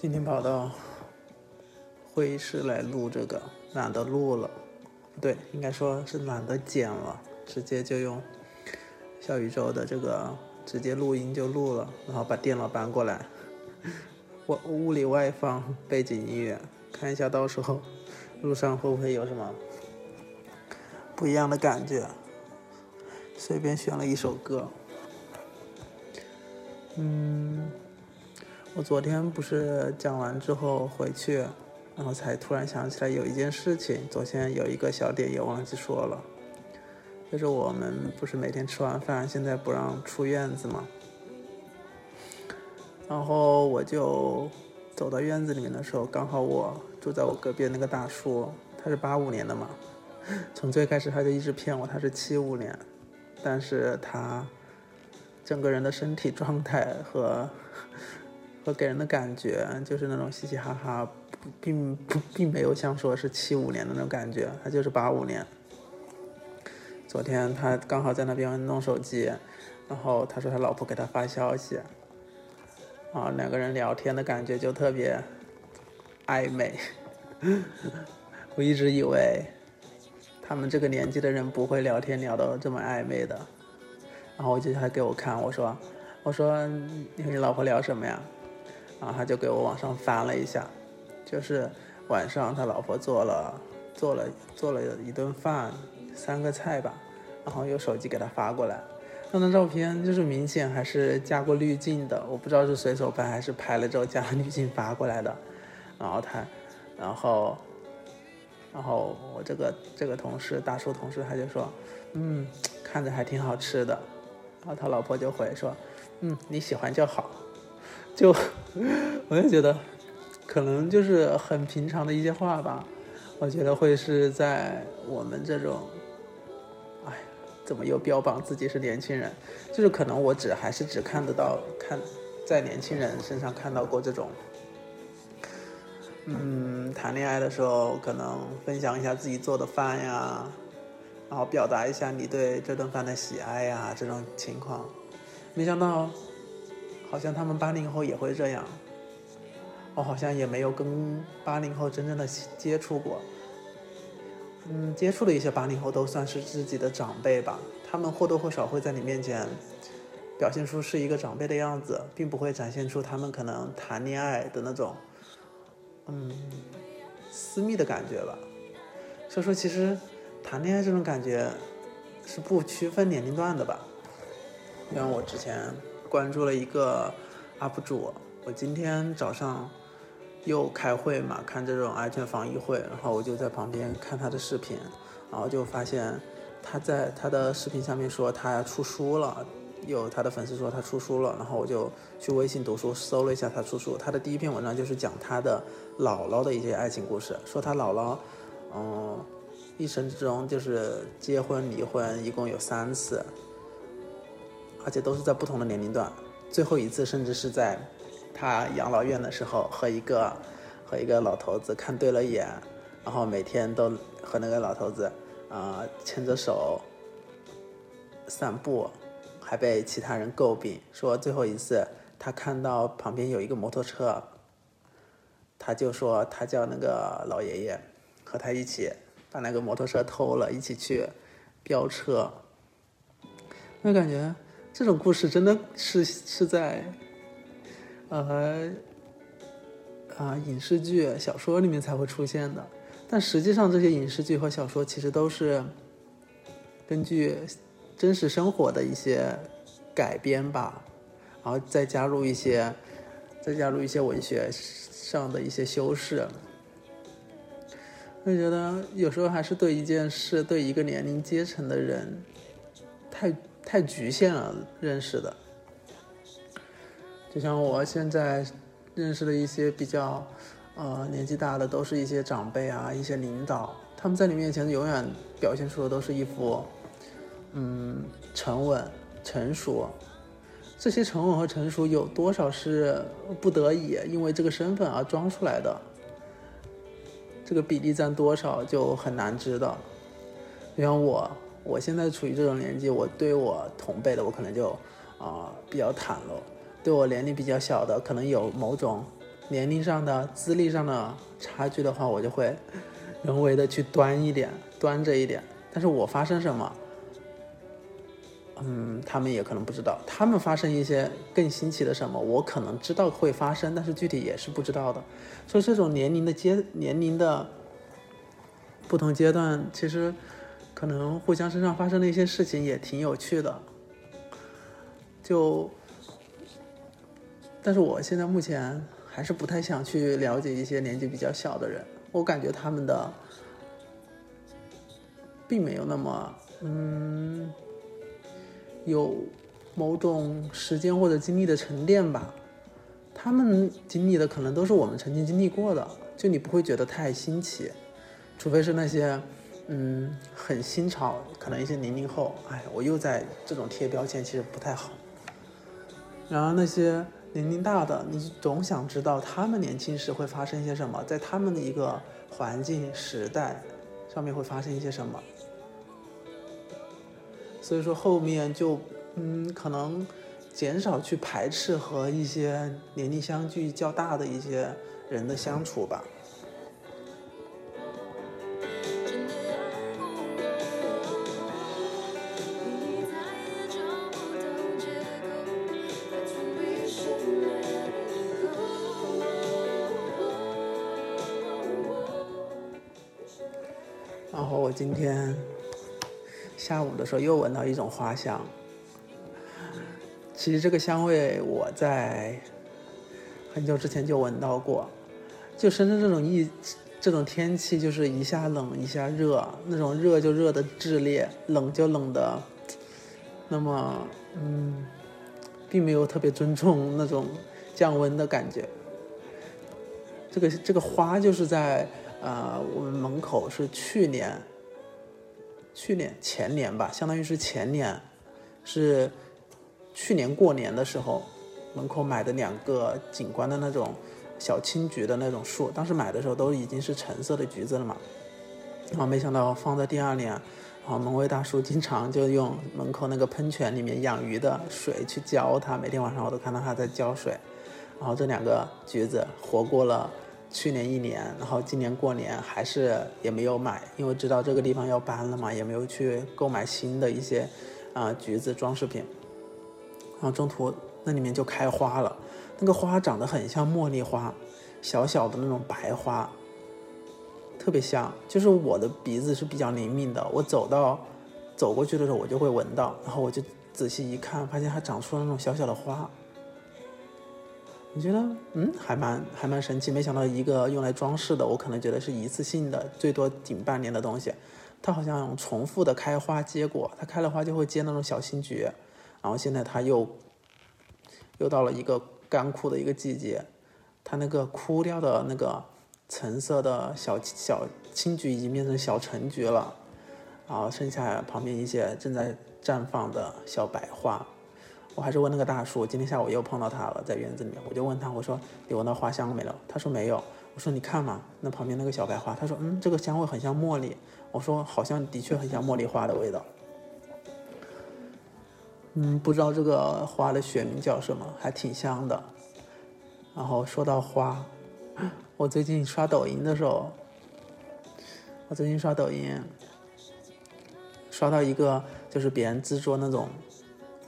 今天跑到会议室来录这个，懒得录了，不对，应该说是懒得剪了，直接就用小宇宙的这个直接录音就录了，然后把电脑搬过来，我屋里外放背景音乐，看一下到时候路上会不会有什么不一样的感觉，随便选了一首歌，嗯。我昨天不是讲完之后回去，然后才突然想起来有一件事情，昨天有一个小点也忘记说了，就是我们不是每天吃完饭现在不让出院子嘛，然后我就走到院子里面的时候，刚好我住在我隔壁那个大叔，他是八五年的嘛，从最开始他就一直骗我他是七五年，但是他整个人的身体状态和。和给人的感觉就是那种嘻嘻哈哈，并不并没有像说是七五年的那种感觉，他就是八五年。昨天他刚好在那边弄手机，然后他说他老婆给他发消息，啊，两个人聊天的感觉就特别暧昧。我一直以为他们这个年纪的人不会聊天聊到这么暧昧的，然后我就他给我看，我说我说你和你老婆聊什么呀？然后他就给我往上翻了一下，就是晚上他老婆做了做了做了一顿饭，三个菜吧，然后用手机给他发过来，那张照片就是明显还是加过滤镜的，我不知道是随手拍还是拍了之后加滤镜发过来的，然后他，然后，然后我这个这个同事大叔同事他就说，嗯，看着还挺好吃的，然后他老婆就回说，嗯，你喜欢就好。就，我就觉得，可能就是很平常的一些话吧。我觉得会是在我们这种，哎，怎么又标榜自己是年轻人？就是可能我只还是只看得到看，在年轻人身上看到过这种，嗯，谈恋爱的时候可能分享一下自己做的饭呀，然后表达一下你对这顿饭的喜爱呀，这种情况，没想到。好像他们八零后也会这样，我好像也没有跟八零后真正的接触过，嗯，接触的一些八零后都算是自己的长辈吧，他们或多或少会在你面前表现出是一个长辈的样子，并不会展现出他们可能谈恋爱的那种，嗯，私密的感觉吧。所以说，其实谈恋爱这种感觉是不区分年龄段的吧，像我之前。关注了一个 UP 主，我今天早上又开会嘛，看这种安全防疫会，然后我就在旁边看他的视频，然后就发现他在他的视频上面说他出书了，有他的粉丝说他出书了，然后我就去微信读书搜了一下他出书，他的第一篇文章就是讲他的姥姥的一些爱情故事，说他姥姥，嗯，一生之中就是结婚离婚一共有三次。而且都是在不同的年龄段，最后一次甚至是在他养老院的时候，和一个和一个老头子看对了眼，然后每天都和那个老头子啊牵着手散步，还被其他人诟病说最后一次他看到旁边有一个摩托车，他就说他叫那个老爷爷和他一起把那个摩托车偷了，一起去飙车，那感觉。这种故事真的是是在，呃，啊影视剧、小说里面才会出现的，但实际上这些影视剧和小说其实都是根据真实生活的一些改编吧，然后再加入一些，再加入一些文学上的一些修饰。我觉得有时候还是对一件事、对一个年龄阶层的人太。太局限了认识的，就像我现在认识的一些比较呃年纪大的，都是一些长辈啊，一些领导，他们在你面前永远表现出的都是一副嗯沉稳、成熟。这些沉稳和成熟有多少是不得已因为这个身份而装出来的？这个比例占多少就很难知道。就像我。我现在处于这种年纪，我对我同辈的，我可能就啊比较袒露；对我年龄比较小的，可能有某种年龄上的、资历上的差距的话，我就会 人为的去端一点，端着一点。但是我发生什么，嗯，他们也可能不知道。他们发生一些更新奇的什么，我可能知道会发生，但是具体也是不知道的。所以这种年龄的阶年龄的不同阶段，其实可能互相身上发生的一些事情也挺有趣的。就，但是我现在目前。还是不太想去了解一些年纪比较小的人，我感觉他们的并没有那么嗯有某种时间或者经历的沉淀吧。他们经历的可能都是我们曾经经历过的，就你不会觉得太新奇，除非是那些嗯很新潮，可能一些零零后，哎，我又在这种贴标签，其实不太好。然而那些。年龄大的，你总想知道他们年轻时会发生一些什么，在他们的一个环境时代上面会发生一些什么。所以说后面就嗯，可能减少去排斥和一些年龄相距较大的一些人的相处吧。然后我今天下午的时候又闻到一种花香，其实这个香味我在很久之前就闻到过。就深圳这种一这种天气，就是一下冷一下热，那种热就热的炽烈，冷就冷的，那么嗯，并没有特别尊重那种降温的感觉。这个这个花就是在。呃，我们门口是去年、去年前年吧，相当于是前年，是去年过年的时候，门口买的两个景观的那种小青桔的那种树，当时买的时候都已经是橙色的橘子了嘛，然后没想到放在第二年，然后门卫大叔经常就用门口那个喷泉里面养鱼的水去浇它，每天晚上我都看到他在浇水，然后这两个橘子活过了。去年一年，然后今年过年还是也没有买，因为知道这个地方要搬了嘛，也没有去购买新的一些啊橘子装饰品。然后中途那里面就开花了，那个花长得很像茉莉花，小小的那种白花，特别香。就是我的鼻子是比较灵敏的，我走到走过去的时候我就会闻到，然后我就仔细一看，发现它长出了那种小小的花。你觉得嗯，还蛮还蛮神奇。没想到一个用来装饰的，我可能觉得是一次性的，最多顶半年的东西，它好像重复的开花结果。它开了花就会结那种小新菊，然后现在它又又到了一个干枯的一个季节，它那个枯掉的那个橙色的小小青菊已经变成小橙菊了，然后剩下旁边一些正在绽放的小白花。我还是问那个大叔，今天下午又碰到他了，在园子里面，我就问他，我说你闻到花香了没有？他说没有。我说你看嘛，那旁边那个小白花，他说嗯，这个香味很像茉莉。我说好像的确很像茉莉花的味道。嗯，不知道这个花的学名叫什么，还挺香的。然后说到花，我最近刷抖音的时候，我最近刷抖音，刷到一个就是别人制作那种。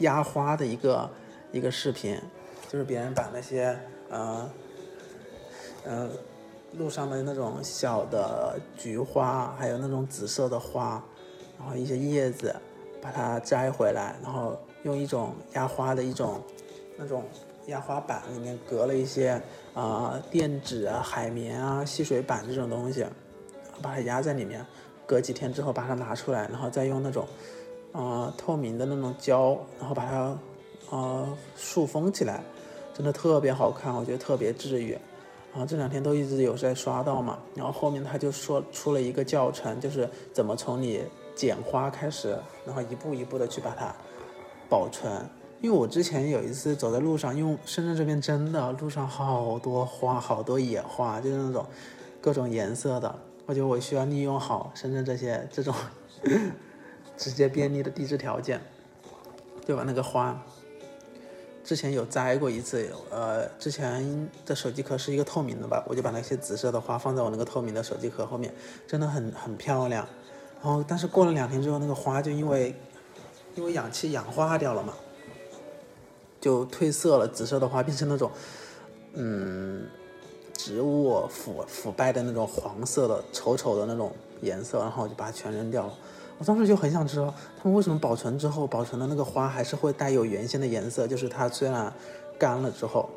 压花的一个一个视频，就是别人把那些呃呃路上的那种小的菊花，还有那种紫色的花，然后一些叶子，把它摘回来，然后用一种压花的一种那种压花板，里面隔了一些啊垫纸啊、海绵啊、吸水板这种东西，把它压在里面，隔几天之后把它拿出来，然后再用那种。啊，透明的那种胶，然后把它啊塑封起来，真的特别好看，我觉得特别治愈。然后这两天都一直有在刷到嘛，然后后面他就说出了一个教程，就是怎么从你剪花开始，然后一步一步的去把它保存。因为我之前有一次走在路上，因为深圳这边真的路上好多花，好多野花，就是那种各种颜色的，我觉得我需要利用好深圳这些这种。直接便利的地质条件，就把那个花之前有摘过一次，呃，之前的手机壳是一个透明的吧，我就把那些紫色的花放在我那个透明的手机壳后面，真的很很漂亮。然后，但是过了两天之后，那个花就因为因为氧气氧化掉了嘛，就褪色了，紫色的花变成那种嗯植物腐腐败的那种黄色的丑丑的那种颜色，然后我就把它全扔掉了。我当时就很想知道，他们为什么保存之后，保存的那个花还是会带有原先的颜色，就是它虽然干了之后。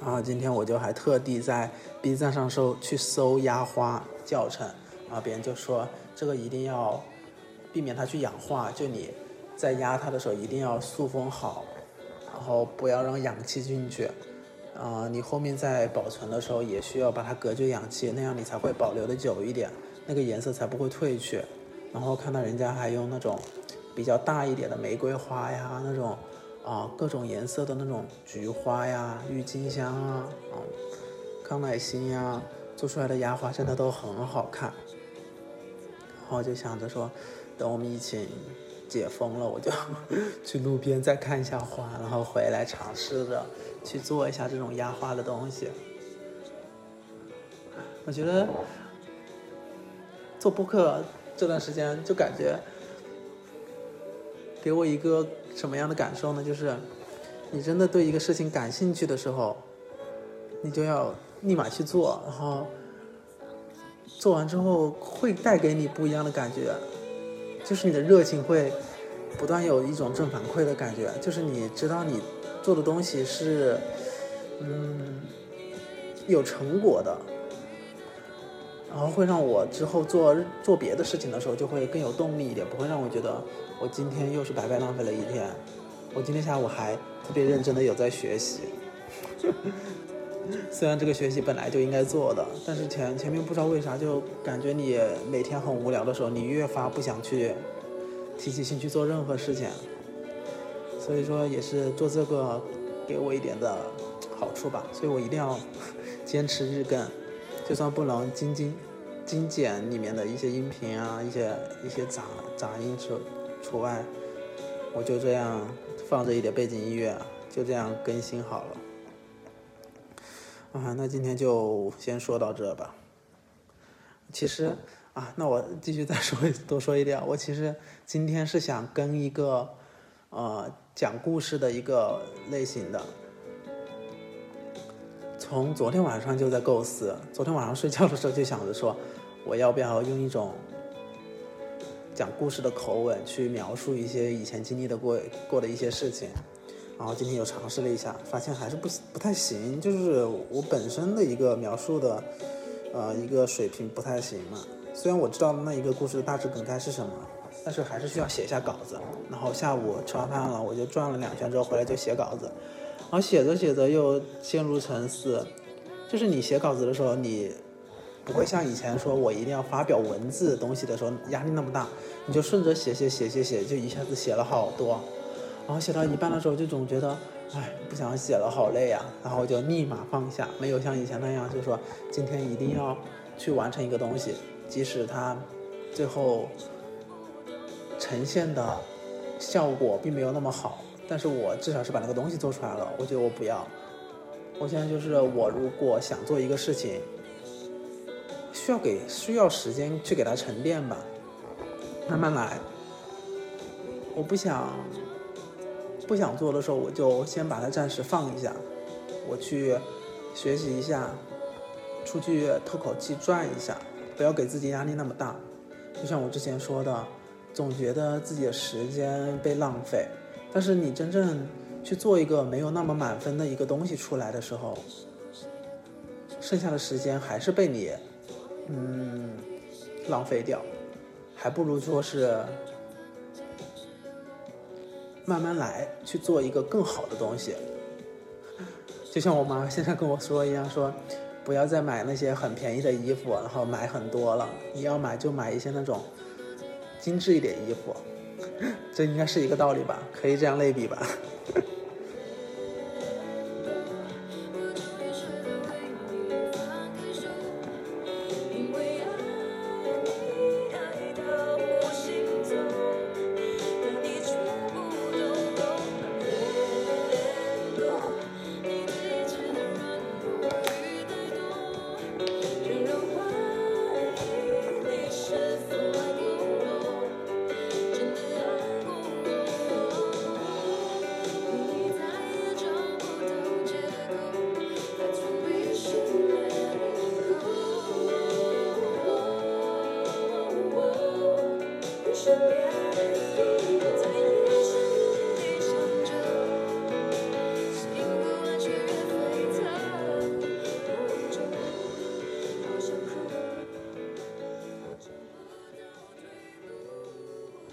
然后今天我就还特地在 B 站上搜去搜压花教程，然后别人就说这个一定要避免它去氧化，就你在压它的时候一定要塑封好，然后不要让氧气进去。啊，你后面在保存的时候也需要把它隔绝氧气，那样你才会保留的久一点，那个颜色才不会褪去。然后看到人家还用那种比较大一点的玫瑰花呀，那种啊各种颜色的那种菊花呀、郁金香啊、康乃馨呀，做出来的压花真的都很好看。然后就想着说，等我们疫情解封了，我就 去路边再看一下花，然后回来尝试着去做一下这种压花的东西。我觉得做播客。这段时间就感觉给我一个什么样的感受呢？就是你真的对一个事情感兴趣的时候，你就要立马去做，然后做完之后会带给你不一样的感觉，就是你的热情会不断有一种正反馈的感觉，就是你知道你做的东西是嗯有成果的。然后会让我之后做做别的事情的时候就会更有动力一点，不会让我觉得我今天又是白白浪费了一天。我今天下午还特别认真的有在学习，虽然这个学习本来就应该做的，但是前前面不知道为啥就感觉你每天很无聊的时候，你越发不想去提起兴趣做任何事情。所以说也是做这个给我一点的好处吧，所以我一定要 坚持日更。就算不能精精精简里面的一些音频啊，一些一些杂杂音除除外，我就这样放着一点背景音乐，就这样更新好了。啊，那今天就先说到这吧。其实啊，那我继续再说多说一点，我其实今天是想跟一个呃讲故事的一个类型的。从昨天晚上就在构思，昨天晚上睡觉的时候就想着说，我要不要用一种讲故事的口吻去描述一些以前经历的过过的一些事情，然后今天又尝试了一下，发现还是不不太行，就是我本身的一个描述的呃一个水平不太行嘛。虽然我知道那一个故事的大致梗概是什么，但是还是需要写一下稿子。然后下午吃完饭了，我就转了两圈之后回来就写稿子。然后写着写着又陷入沉思，就是你写稿子的时候，你不会像以前说我一定要发表文字东西的时候压力那么大，你就顺着写写写写写，就一下子写了好多。然后写到一半的时候就总觉得，哎，不想写了，好累呀。然后就立马放下，没有像以前那样，就是说今天一定要去完成一个东西，即使它最后呈现的效果并没有那么好。但是我至少是把那个东西做出来了，我觉得我不要。我现在就是我如果想做一个事情，需要给需要时间去给它沉淀吧，慢慢来。我不想不想做的时候，我就先把它暂时放一下，我去学习一下，出去透口气转一下，不要给自己压力那么大。就像我之前说的，总觉得自己的时间被浪费。但是你真正去做一个没有那么满分的一个东西出来的时候，剩下的时间还是被你嗯浪费掉，还不如说是慢慢来去做一个更好的东西。就像我妈现在跟我说一样，说不要再买那些很便宜的衣服，然后买很多了，你要买就买一些那种精致一点衣服。这应该是一个道理吧，可以这样类比吧。